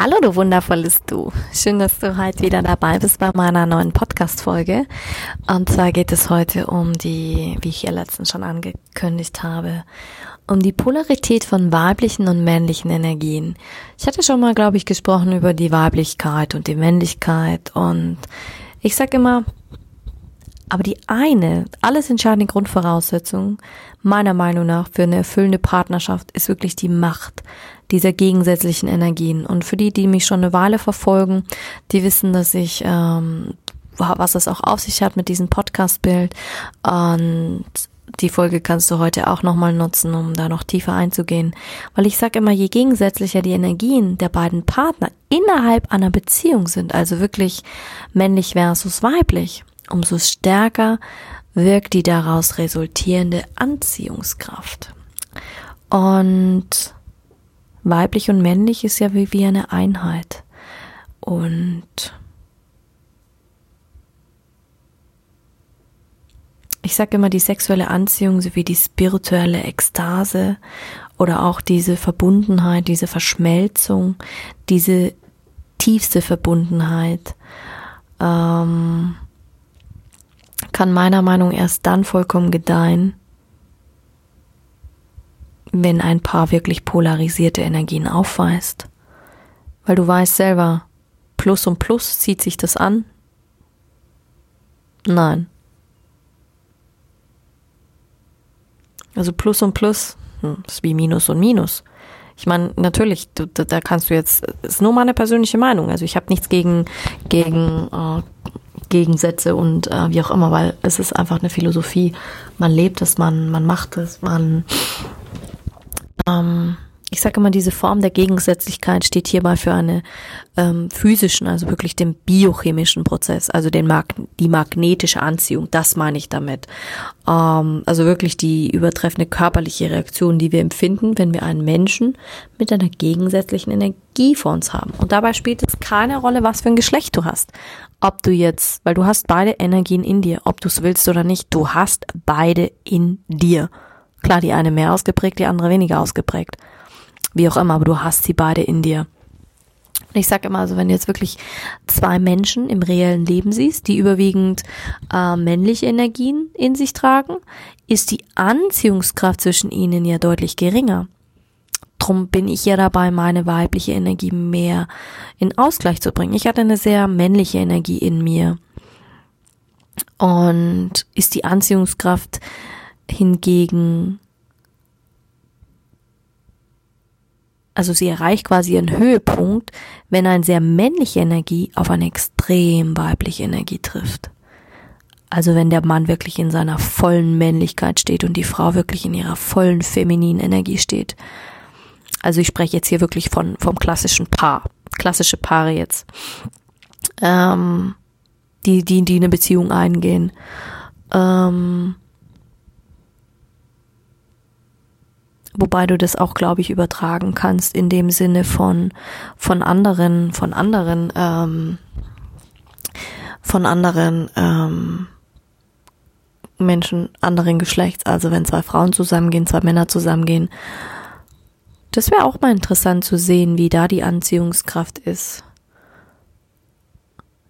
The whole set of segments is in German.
Hallo, du wundervolles Du. Schön, dass du heute wieder dabei bist bei meiner neuen Podcast-Folge. Und zwar geht es heute um die, wie ich ja letztens schon angekündigt habe, um die Polarität von weiblichen und männlichen Energien. Ich hatte schon mal, glaube ich, gesprochen über die Weiblichkeit und die Männlichkeit und ich sage immer, aber die eine, alles entscheidende Grundvoraussetzung meiner Meinung nach für eine erfüllende Partnerschaft ist wirklich die Macht dieser gegensätzlichen Energien. Und für die, die mich schon eine Weile verfolgen, die wissen, dass ich, ähm, was es auch auf sich hat mit diesem Podcast-Bild. Und die Folge kannst du heute auch nochmal nutzen, um da noch tiefer einzugehen. Weil ich sage immer, je gegensätzlicher die Energien der beiden Partner innerhalb einer Beziehung sind, also wirklich männlich versus weiblich, umso stärker wirkt die daraus resultierende Anziehungskraft. Und weiblich und männlich ist ja wie, wie eine Einheit. Und ich sage immer, die sexuelle Anziehung sowie die spirituelle Ekstase oder auch diese Verbundenheit, diese Verschmelzung, diese tiefste Verbundenheit, ähm, kann meiner Meinung nach erst dann vollkommen gedeihen, wenn ein Paar wirklich polarisierte Energien aufweist. Weil du weißt selber, Plus und Plus zieht sich das an? Nein. Also Plus und Plus hm, ist wie Minus und Minus. Ich meine, natürlich, du, da kannst du jetzt, ist nur meine persönliche Meinung. Also ich habe nichts gegen, gegen äh, Gegensätze und äh, wie auch immer, weil es ist einfach eine Philosophie. Man lebt es, man, man macht es, man ähm, ich sage immer, diese Form der Gegensätzlichkeit steht hierbei für eine ähm, physischen, also wirklich den biochemischen Prozess, also den Mag die magnetische Anziehung, das meine ich damit. Ähm, also wirklich die übertreffende körperliche Reaktion, die wir empfinden, wenn wir einen Menschen mit einer gegensätzlichen Energie vor uns haben. Und dabei spielt es keine Rolle, was für ein Geschlecht du hast. Ob du jetzt, weil du hast beide Energien in dir, ob du es willst oder nicht, du hast beide in dir. Klar, die eine mehr ausgeprägt, die andere weniger ausgeprägt. Wie auch immer, aber du hast sie beide in dir. Und ich sage immer, also wenn du jetzt wirklich zwei Menschen im reellen Leben siehst, die überwiegend äh, männliche Energien in sich tragen, ist die Anziehungskraft zwischen ihnen ja deutlich geringer. Drum bin ich ja dabei, meine weibliche Energie mehr in Ausgleich zu bringen. Ich hatte eine sehr männliche Energie in mir. Und ist die Anziehungskraft hingegen, also sie erreicht quasi ihren Höhepunkt, wenn eine sehr männliche Energie auf eine extrem weibliche Energie trifft. Also wenn der Mann wirklich in seiner vollen Männlichkeit steht und die Frau wirklich in ihrer vollen femininen Energie steht. Also ich spreche jetzt hier wirklich von vom klassischen Paar, klassische Paare jetzt, ähm, die die die eine Beziehung eingehen. Ähm, wobei du das auch, glaube ich, übertragen kannst in dem Sinne von von anderen, von anderen, ähm, von anderen ähm, Menschen anderen Geschlechts. Also wenn zwei Frauen zusammengehen, zwei Männer zusammengehen, das wäre auch mal interessant zu sehen, wie da die Anziehungskraft ist.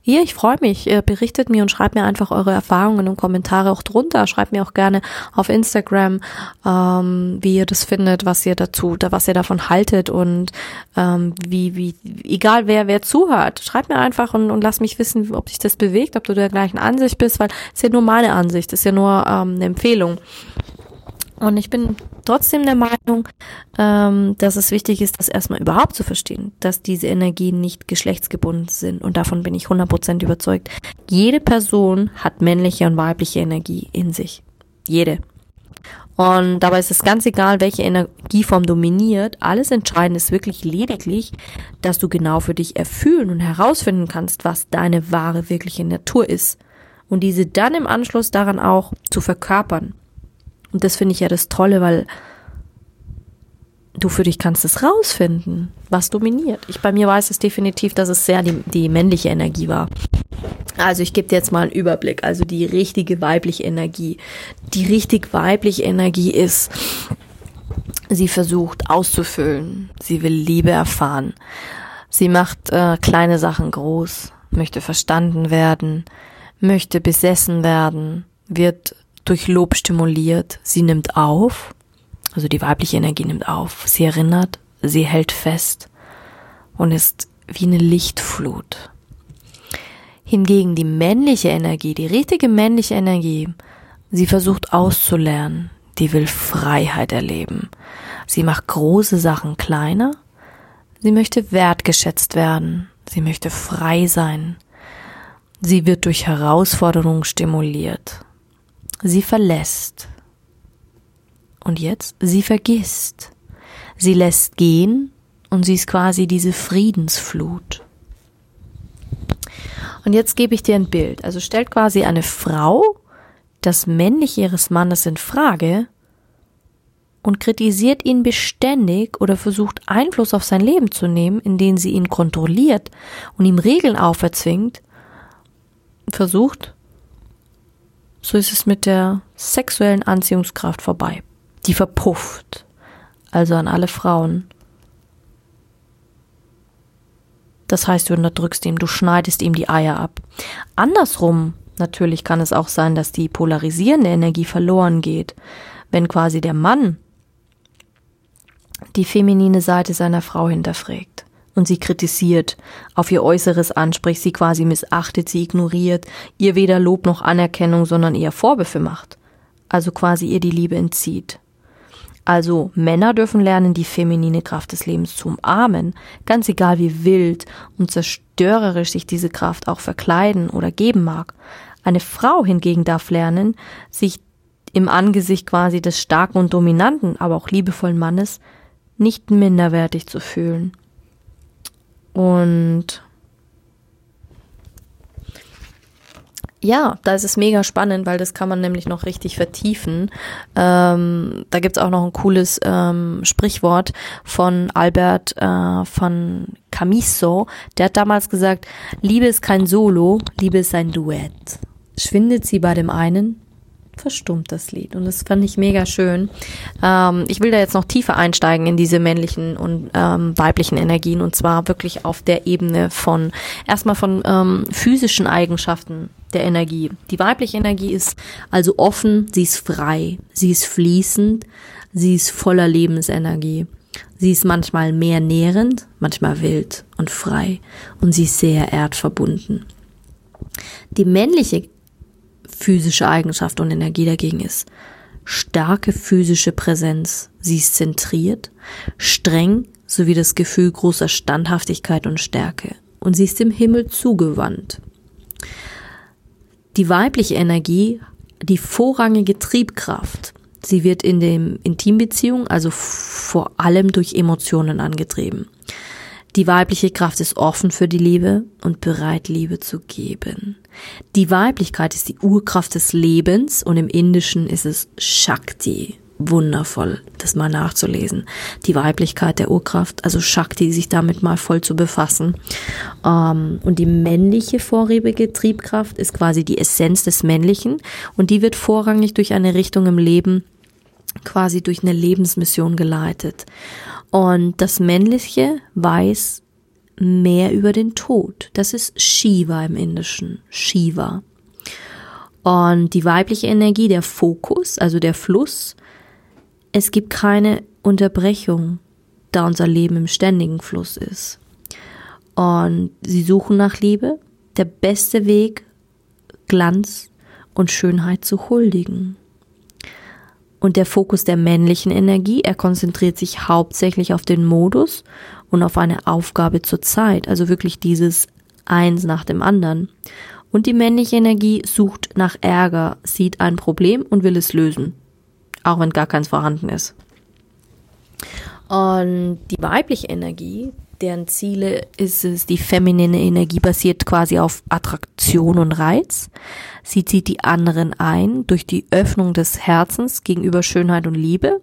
Hier, ich freue mich. Berichtet mir und schreibt mir einfach eure Erfahrungen und Kommentare auch drunter. Schreibt mir auch gerne auf Instagram, ähm, wie ihr das findet, was ihr dazu, was ihr davon haltet und ähm, wie, wie, egal wer, wer zuhört. Schreibt mir einfach und, und lasst mich wissen, ob sich das bewegt, ob du der gleichen Ansicht bist, weil es ist ja nur meine Ansicht, es ist ja nur ähm, eine Empfehlung. Und ich bin trotzdem der Meinung, ähm, dass es wichtig ist, das erstmal überhaupt zu verstehen, dass diese Energien nicht geschlechtsgebunden sind. Und davon bin ich 100% überzeugt. Jede Person hat männliche und weibliche Energie in sich. Jede. Und dabei ist es ganz egal, welche Energieform dominiert. Alles Entscheidende ist wirklich lediglich, dass du genau für dich erfüllen und herausfinden kannst, was deine wahre, wirkliche Natur ist. Und diese dann im Anschluss daran auch zu verkörpern. Und das finde ich ja das Tolle, weil du für dich kannst es rausfinden, was dominiert. Ich bei mir weiß es definitiv, dass es sehr die, die männliche Energie war. Also ich gebe dir jetzt mal einen Überblick. Also die richtige weibliche Energie. Die richtig weibliche Energie ist, sie versucht auszufüllen. Sie will Liebe erfahren. Sie macht äh, kleine Sachen groß, möchte verstanden werden, möchte besessen werden, wird durch Lob stimuliert. Sie nimmt auf also die weibliche Energie nimmt auf, sie erinnert, sie hält fest und ist wie eine Lichtflut. Hingegen die männliche Energie, die richtige männliche Energie, sie versucht auszulernen, die will Freiheit erleben. Sie macht große Sachen kleiner, sie möchte wertgeschätzt werden, sie möchte frei sein, sie wird durch Herausforderungen stimuliert, sie verlässt, und jetzt, sie vergisst. Sie lässt gehen und sie ist quasi diese Friedensflut. Und jetzt gebe ich dir ein Bild. Also stellt quasi eine Frau das Männliche ihres Mannes in Frage und kritisiert ihn beständig oder versucht Einfluss auf sein Leben zu nehmen, indem sie ihn kontrolliert und ihm Regeln auferzwingt, versucht, so ist es mit der sexuellen Anziehungskraft vorbei die verpufft. Also an alle Frauen. Das heißt, du unterdrückst ihm, du schneidest ihm die Eier ab. Andersrum, natürlich kann es auch sein, dass die polarisierende Energie verloren geht, wenn quasi der Mann die feminine Seite seiner Frau hinterfragt und sie kritisiert, auf ihr Äußeres anspricht, sie quasi missachtet, sie ignoriert, ihr weder Lob noch Anerkennung, sondern eher Vorwürfe macht, also quasi ihr die Liebe entzieht. Also Männer dürfen lernen, die feminine Kraft des Lebens zu umarmen, ganz egal wie wild und zerstörerisch sich diese Kraft auch verkleiden oder geben mag. Eine Frau hingegen darf lernen, sich im Angesicht quasi des starken und dominanten, aber auch liebevollen Mannes nicht minderwertig zu fühlen. Und Ja, da ist es mega spannend, weil das kann man nämlich noch richtig vertiefen. Ähm, da gibt's auch noch ein cooles ähm, Sprichwort von Albert äh, von Camiso. Der hat damals gesagt, Liebe ist kein Solo, Liebe ist ein Duett. Schwindet sie bei dem einen, verstummt das Lied. Und das fand ich mega schön. Ähm, ich will da jetzt noch tiefer einsteigen in diese männlichen und ähm, weiblichen Energien und zwar wirklich auf der Ebene von erstmal von ähm, physischen Eigenschaften der Energie. Die weibliche Energie ist also offen, sie ist frei, sie ist fließend, sie ist voller Lebensenergie. Sie ist manchmal mehr nährend, manchmal wild und frei und sie ist sehr erdverbunden. Die männliche physische Eigenschaft und Energie dagegen ist. Starke physische Präsenz. Sie ist zentriert, streng sowie das Gefühl großer Standhaftigkeit und Stärke. Und sie ist dem Himmel zugewandt. Die weibliche Energie, die vorrangige Triebkraft. Sie wird in dem Intimbeziehung also vor allem durch Emotionen angetrieben. Die weibliche Kraft ist offen für die Liebe und bereit, Liebe zu geben. Die Weiblichkeit ist die Urkraft des Lebens und im Indischen ist es Shakti. Wundervoll, das mal nachzulesen. Die Weiblichkeit der Urkraft, also Shakti, sich damit mal voll zu befassen. Ähm, und die männliche vorrebige Triebkraft ist quasi die Essenz des Männlichen und die wird vorrangig durch eine Richtung im Leben quasi durch eine Lebensmission geleitet. Und das Männliche weiß mehr über den Tod. Das ist Shiva im Indischen. Shiva. Und die weibliche Energie, der Fokus, also der Fluss, es gibt keine Unterbrechung, da unser Leben im ständigen Fluss ist. Und sie suchen nach Liebe, der beste Weg, Glanz und Schönheit zu huldigen. Und der Fokus der männlichen Energie, er konzentriert sich hauptsächlich auf den Modus und auf eine Aufgabe zur Zeit, also wirklich dieses eins nach dem anderen. Und die männliche Energie sucht nach Ärger, sieht ein Problem und will es lösen. auch wenn gar keins vorhanden ist. Und die weibliche Energie, deren Ziele ist es, die feminine Energie basiert quasi auf Attraktion und Reiz. Sie zieht die anderen ein durch die Öffnung des Herzens gegenüber Schönheit und Liebe.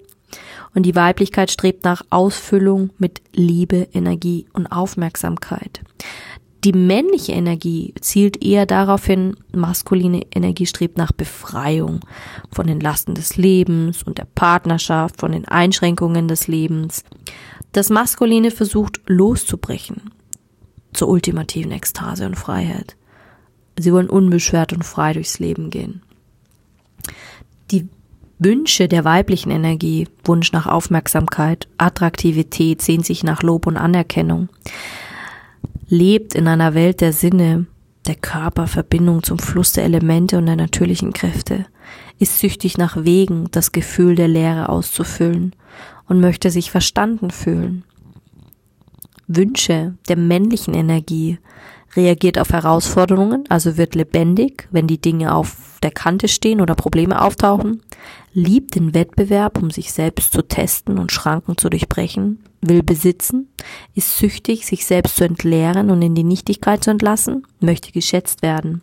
Und die Weiblichkeit strebt nach Ausfüllung mit Liebe, Energie und Aufmerksamkeit. Die männliche Energie zielt eher darauf hin, maskuline Energie strebt nach Befreiung von den Lasten des Lebens und der Partnerschaft, von den Einschränkungen des Lebens. Das Maskuline versucht loszubrechen zur ultimativen Ekstase und Freiheit. Sie wollen unbeschwert und frei durchs Leben gehen. Die Wünsche der weiblichen Energie, Wunsch nach Aufmerksamkeit, Attraktivität, sehnt sich nach Lob und Anerkennung lebt in einer Welt der Sinne, der Körperverbindung zum Fluss der Elemente und der natürlichen Kräfte, ist süchtig nach Wegen, das Gefühl der Leere auszufüllen und möchte sich verstanden fühlen. Wünsche der männlichen Energie reagiert auf Herausforderungen, also wird lebendig, wenn die Dinge auf der Kante stehen oder Probleme auftauchen, liebt den Wettbewerb, um sich selbst zu testen und Schranken zu durchbrechen, will besitzen, ist süchtig, sich selbst zu entleeren und in die Nichtigkeit zu entlassen, möchte geschätzt werden.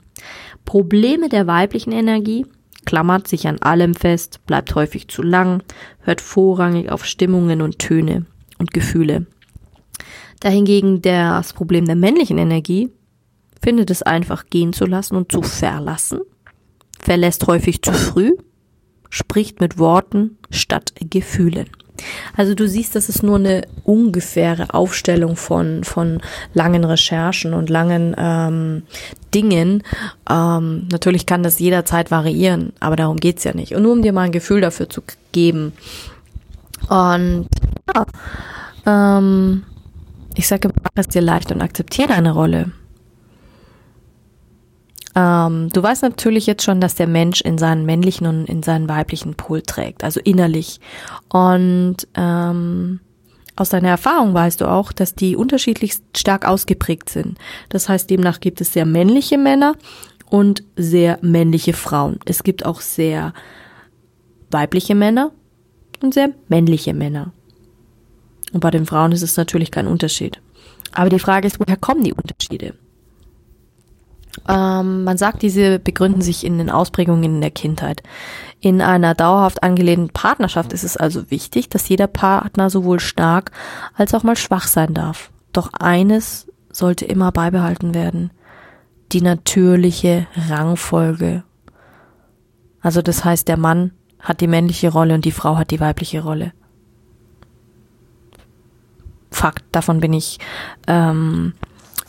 Probleme der weiblichen Energie klammert sich an allem fest, bleibt häufig zu lang, hört vorrangig auf Stimmungen und Töne und Gefühle. Dahingegen das Problem der männlichen Energie findet es einfach gehen zu lassen und zu verlassen, verlässt häufig zu früh, spricht mit Worten statt Gefühlen. Also du siehst, das ist nur eine ungefähre Aufstellung von, von langen Recherchen und langen ähm, Dingen. Ähm, natürlich kann das jederzeit variieren, aber darum geht's ja nicht. Und nur um dir mal ein Gefühl dafür zu geben. Und ja, ähm, ich sage, mach es dir leicht und akzeptiere deine Rolle. Ähm, du weißt natürlich jetzt schon, dass der Mensch in seinen männlichen und in seinen weiblichen Pol trägt, also innerlich. Und ähm, aus deiner Erfahrung weißt du auch, dass die unterschiedlich stark ausgeprägt sind. Das heißt, demnach gibt es sehr männliche Männer und sehr männliche Frauen. Es gibt auch sehr weibliche Männer und sehr männliche Männer. Und bei den Frauen ist es natürlich kein Unterschied. Aber die Frage ist, woher kommen die Unterschiede? Ähm, man sagt, diese begründen sich in den Ausprägungen in der Kindheit. In einer dauerhaft angelehnten Partnerschaft ist es also wichtig, dass jeder Partner sowohl stark als auch mal schwach sein darf. Doch eines sollte immer beibehalten werden. Die natürliche Rangfolge. Also das heißt, der Mann hat die männliche Rolle und die Frau hat die weibliche Rolle. Fakt, davon bin ich ähm,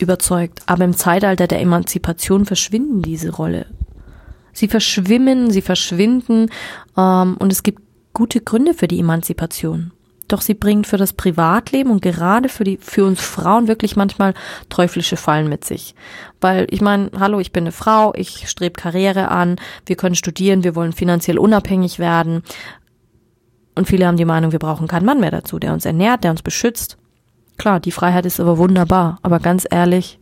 überzeugt. Aber im Zeitalter der Emanzipation verschwinden diese Rolle. Sie verschwimmen, sie verschwinden ähm, und es gibt gute Gründe für die Emanzipation. Doch sie bringt für das Privatleben und gerade für die für uns Frauen wirklich manchmal teuflische Fallen mit sich. Weil ich meine, hallo, ich bin eine Frau, ich strebe Karriere an, wir können studieren, wir wollen finanziell unabhängig werden. Und viele haben die Meinung, wir brauchen keinen Mann mehr dazu, der uns ernährt, der uns beschützt. Klar, die Freiheit ist aber wunderbar, aber ganz ehrlich,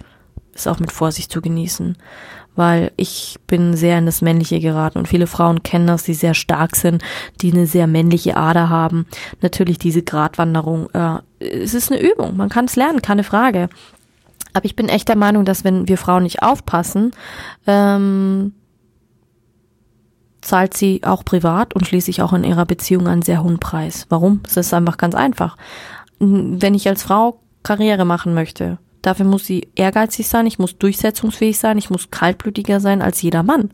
ist auch mit Vorsicht zu genießen, weil ich bin sehr in das Männliche geraten und viele Frauen kennen das, die sehr stark sind, die eine sehr männliche Ader haben. Natürlich diese Gratwanderung, äh, es ist eine Übung, man kann es lernen, keine Frage. Aber ich bin echt der Meinung, dass wenn wir Frauen nicht aufpassen, ähm, zahlt sie auch privat und schließlich auch in ihrer Beziehung einen sehr hohen Preis. Warum? Es ist einfach ganz einfach wenn ich als Frau Karriere machen möchte, dafür muss sie ehrgeizig sein, ich muss durchsetzungsfähig sein, ich muss kaltblütiger sein als jeder Mann.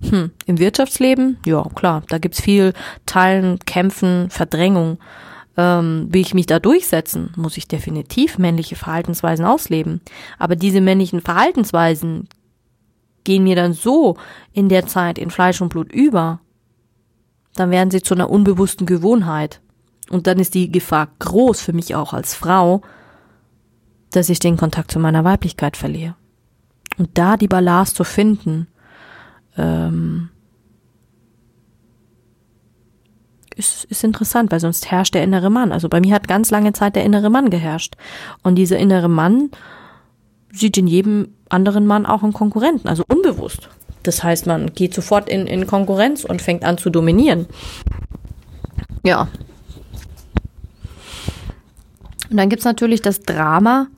Hm, im Wirtschaftsleben, ja klar, da gibt's viel Teilen, Kämpfen, Verdrängung. Ähm, will ich mich da durchsetzen, muss ich definitiv männliche Verhaltensweisen ausleben. Aber diese männlichen Verhaltensweisen gehen mir dann so in der Zeit in Fleisch und Blut über, dann werden sie zu einer unbewussten Gewohnheit. Und dann ist die Gefahr groß für mich auch als Frau, dass ich den Kontakt zu meiner Weiblichkeit verliere. Und da die Balance zu finden, ähm, ist, ist interessant, weil sonst herrscht der innere Mann. Also bei mir hat ganz lange Zeit der innere Mann geherrscht. Und dieser innere Mann sieht in jedem anderen Mann auch einen Konkurrenten, also unbewusst. Das heißt, man geht sofort in, in Konkurrenz und fängt an zu dominieren. Ja. Und dann gibt es natürlich das Drama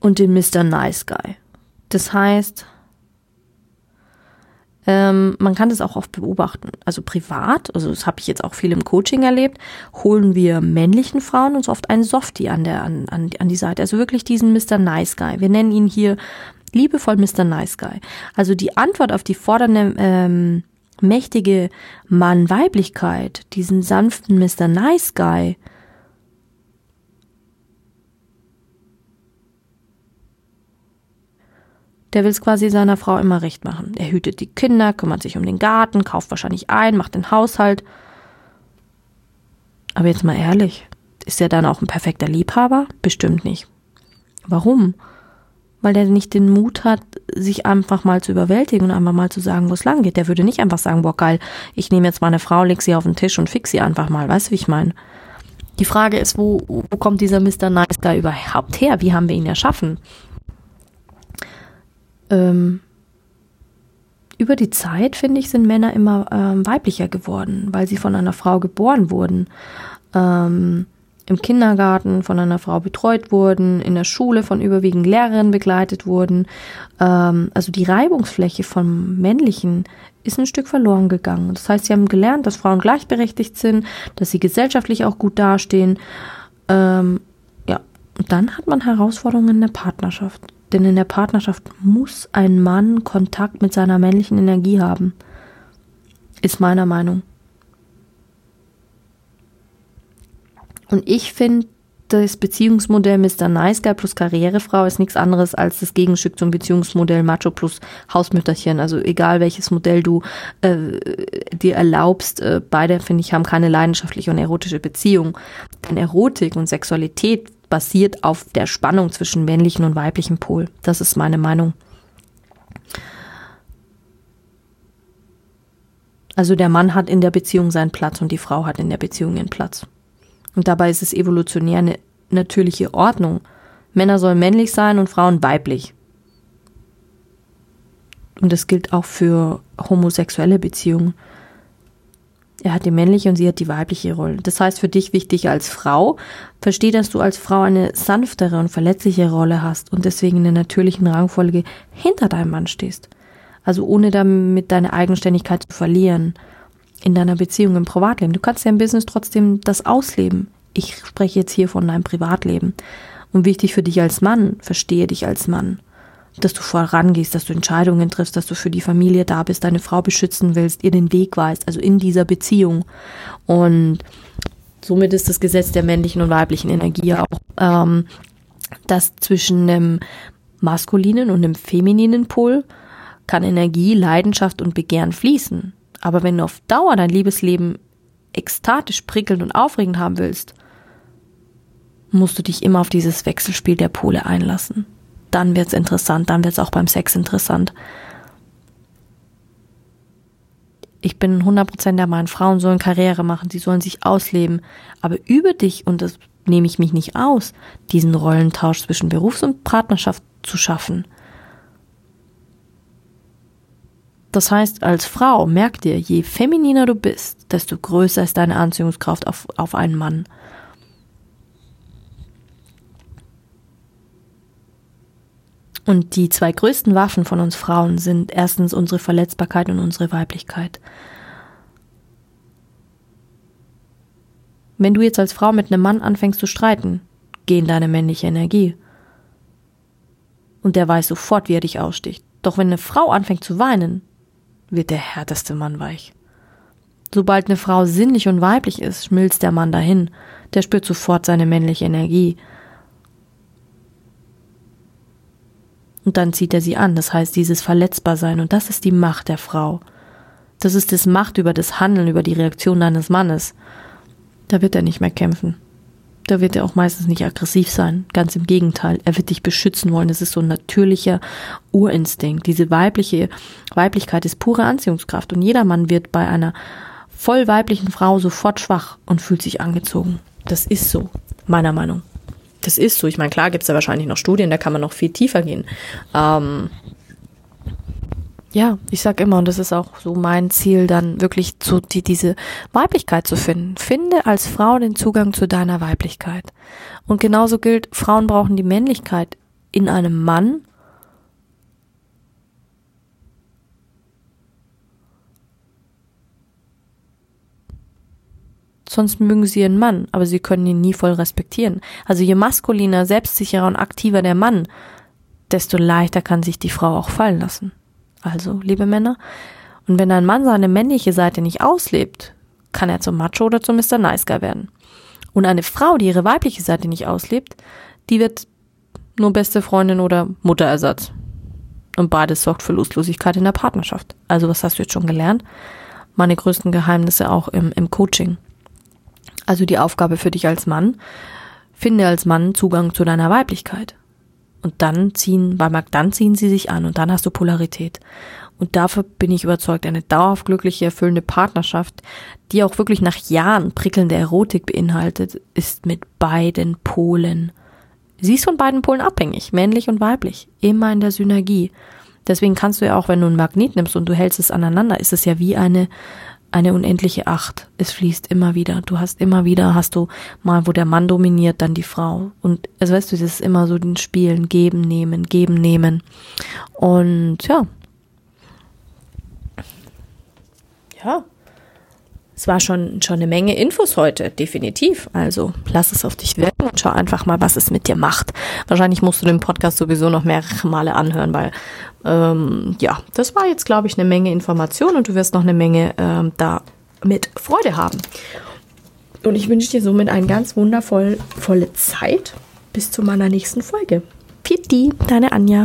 und den Mr. Nice Guy. Das heißt, ähm, man kann das auch oft beobachten. Also privat, also das habe ich jetzt auch viel im Coaching erlebt, holen wir männlichen Frauen uns oft einen Softie an, der, an, an, an die Seite. Also wirklich diesen Mr. Nice Guy. Wir nennen ihn hier liebevoll Mr. Nice Guy. Also die Antwort auf die fordernde, ähm, mächtige Mann-Weiblichkeit, diesen sanften Mr. Nice Guy, Der will es quasi seiner Frau immer recht machen. Er hütet die Kinder, kümmert sich um den Garten, kauft wahrscheinlich ein, macht den Haushalt. Aber jetzt mal ehrlich, ist er dann auch ein perfekter Liebhaber? Bestimmt nicht. Warum? Weil der nicht den Mut hat, sich einfach mal zu überwältigen und einfach mal zu sagen, wo es lang geht. Der würde nicht einfach sagen, boah geil, ich nehme jetzt meine Frau, leg sie auf den Tisch und fix sie einfach mal. Weißt du, wie ich meine? Die Frage ist, wo, wo kommt dieser Mr. Nice da überhaupt her? Wie haben wir ihn erschaffen? Ähm, über die Zeit, finde ich, sind Männer immer ähm, weiblicher geworden, weil sie von einer Frau geboren wurden, ähm, im Kindergarten von einer Frau betreut wurden, in der Schule von überwiegend Lehrerinnen begleitet wurden. Ähm, also die Reibungsfläche vom Männlichen ist ein Stück verloren gegangen. Das heißt, sie haben gelernt, dass Frauen gleichberechtigt sind, dass sie gesellschaftlich auch gut dastehen. Ähm, und dann hat man Herausforderungen in der Partnerschaft. Denn in der Partnerschaft muss ein Mann Kontakt mit seiner männlichen Energie haben. Ist meiner Meinung. Und ich finde, das Beziehungsmodell Mr. Nice Guy plus Karrierefrau ist nichts anderes als das Gegenstück zum Beziehungsmodell Macho plus Hausmütterchen. Also egal welches Modell du äh, dir erlaubst, äh, beide, finde ich, haben keine leidenschaftliche und erotische Beziehung. Denn Erotik und Sexualität basiert auf der Spannung zwischen männlichen und weiblichen Pol. Das ist meine Meinung. Also der Mann hat in der Beziehung seinen Platz und die Frau hat in der Beziehung ihren Platz. Und dabei ist es evolutionär eine natürliche Ordnung. Männer sollen männlich sein und Frauen weiblich. Und das gilt auch für homosexuelle Beziehungen. Er hat die männliche und sie hat die weibliche Rolle. Das heißt für dich wichtig als Frau, versteh, dass du als Frau eine sanftere und verletzliche Rolle hast und deswegen in der natürlichen Rangfolge hinter deinem Mann stehst. Also ohne damit deine Eigenständigkeit zu verlieren in deiner Beziehung, im Privatleben. Du kannst ja im Business trotzdem das ausleben. Ich spreche jetzt hier von deinem Privatleben. Und wichtig für dich als Mann, verstehe dich als Mann dass du vorangehst, dass du Entscheidungen triffst, dass du für die Familie da bist, deine Frau beschützen willst, ihr den Weg weißt, also in dieser Beziehung. Und somit ist das Gesetz der männlichen und weiblichen Energie auch, ähm, dass zwischen einem maskulinen und einem femininen Pol kann Energie, Leidenschaft und Begehren fließen. Aber wenn du auf Dauer dein Liebesleben ekstatisch, prickelnd und aufregend haben willst, musst du dich immer auf dieses Wechselspiel der Pole einlassen dann wird's interessant, dann wird's auch beim Sex interessant. Ich bin 100% der Meinung, Frauen sollen Karriere machen, sie sollen sich ausleben. Aber über dich, und das nehme ich mich nicht aus, diesen Rollentausch zwischen Berufs- und Partnerschaft zu schaffen. Das heißt, als Frau, merk dir, je femininer du bist, desto größer ist deine Anziehungskraft auf, auf einen Mann. Und die zwei größten Waffen von uns Frauen sind erstens unsere Verletzbarkeit und unsere Weiblichkeit. Wenn du jetzt als Frau mit einem Mann anfängst zu streiten, geh in deine männliche Energie. Und der weiß sofort, wie er dich aussticht. Doch wenn eine Frau anfängt zu weinen, wird der härteste Mann weich. Sobald eine Frau sinnlich und weiblich ist, schmilzt der Mann dahin. Der spürt sofort seine männliche Energie. Und dann zieht er sie an. Das heißt, dieses Verletzbarsein. Und das ist die Macht der Frau. Das ist das Macht über das Handeln, über die Reaktion deines Mannes. Da wird er nicht mehr kämpfen. Da wird er auch meistens nicht aggressiv sein. Ganz im Gegenteil. Er wird dich beschützen wollen. Das ist so ein natürlicher Urinstinkt. Diese weibliche Weiblichkeit ist pure Anziehungskraft. Und jeder Mann wird bei einer voll weiblichen Frau sofort schwach und fühlt sich angezogen. Das ist so, meiner Meinung das ist so. Ich meine, klar gibt es da wahrscheinlich noch Studien, da kann man noch viel tiefer gehen. Ähm, ja, ich sag immer, und das ist auch so mein Ziel, dann wirklich zu die, diese Weiblichkeit zu finden. Finde als Frau den Zugang zu deiner Weiblichkeit. Und genauso gilt, Frauen brauchen die Männlichkeit in einem Mann. Sonst mögen sie ihren Mann, aber sie können ihn nie voll respektieren. Also je maskuliner, selbstsicherer und aktiver der Mann, desto leichter kann sich die Frau auch fallen lassen. Also, liebe Männer, und wenn ein Mann seine männliche Seite nicht auslebt, kann er zum Macho oder zum Mr. Nice Guy werden. Und eine Frau, die ihre weibliche Seite nicht auslebt, die wird nur beste Freundin oder Mutterersatz. Und beides sorgt für Lustlosigkeit in der Partnerschaft. Also was hast du jetzt schon gelernt? Meine größten Geheimnisse auch im, im Coaching. Also die Aufgabe für dich als Mann, finde als Mann Zugang zu deiner Weiblichkeit. Und dann ziehen, bei Marc, dann ziehen sie sich an und dann hast du Polarität. Und dafür bin ich überzeugt, eine dauerhaft glückliche, erfüllende Partnerschaft, die auch wirklich nach Jahren prickelnde Erotik beinhaltet, ist mit beiden Polen. Sie ist von beiden Polen abhängig, männlich und weiblich, immer in der Synergie. Deswegen kannst du ja auch, wenn du ein Magnet nimmst und du hältst es aneinander, ist es ja wie eine eine unendliche Acht. Es fließt immer wieder. Du hast immer wieder, hast du mal, wo der Mann dominiert, dann die Frau. Und also weißt du, es ist immer so den Spielen, geben, nehmen, geben, nehmen. Und ja. Ja. Es war schon, schon eine Menge Infos heute, definitiv. Also lass es auf dich wirken und schau einfach mal, was es mit dir macht. Wahrscheinlich musst du den Podcast sowieso noch mehrere Male anhören, weil ähm, ja, das war jetzt, glaube ich, eine Menge Information und du wirst noch eine Menge ähm, da mit Freude haben. Und ich wünsche dir somit eine ganz wundervolle Zeit bis zu meiner nächsten Folge. Pitti, deine Anja.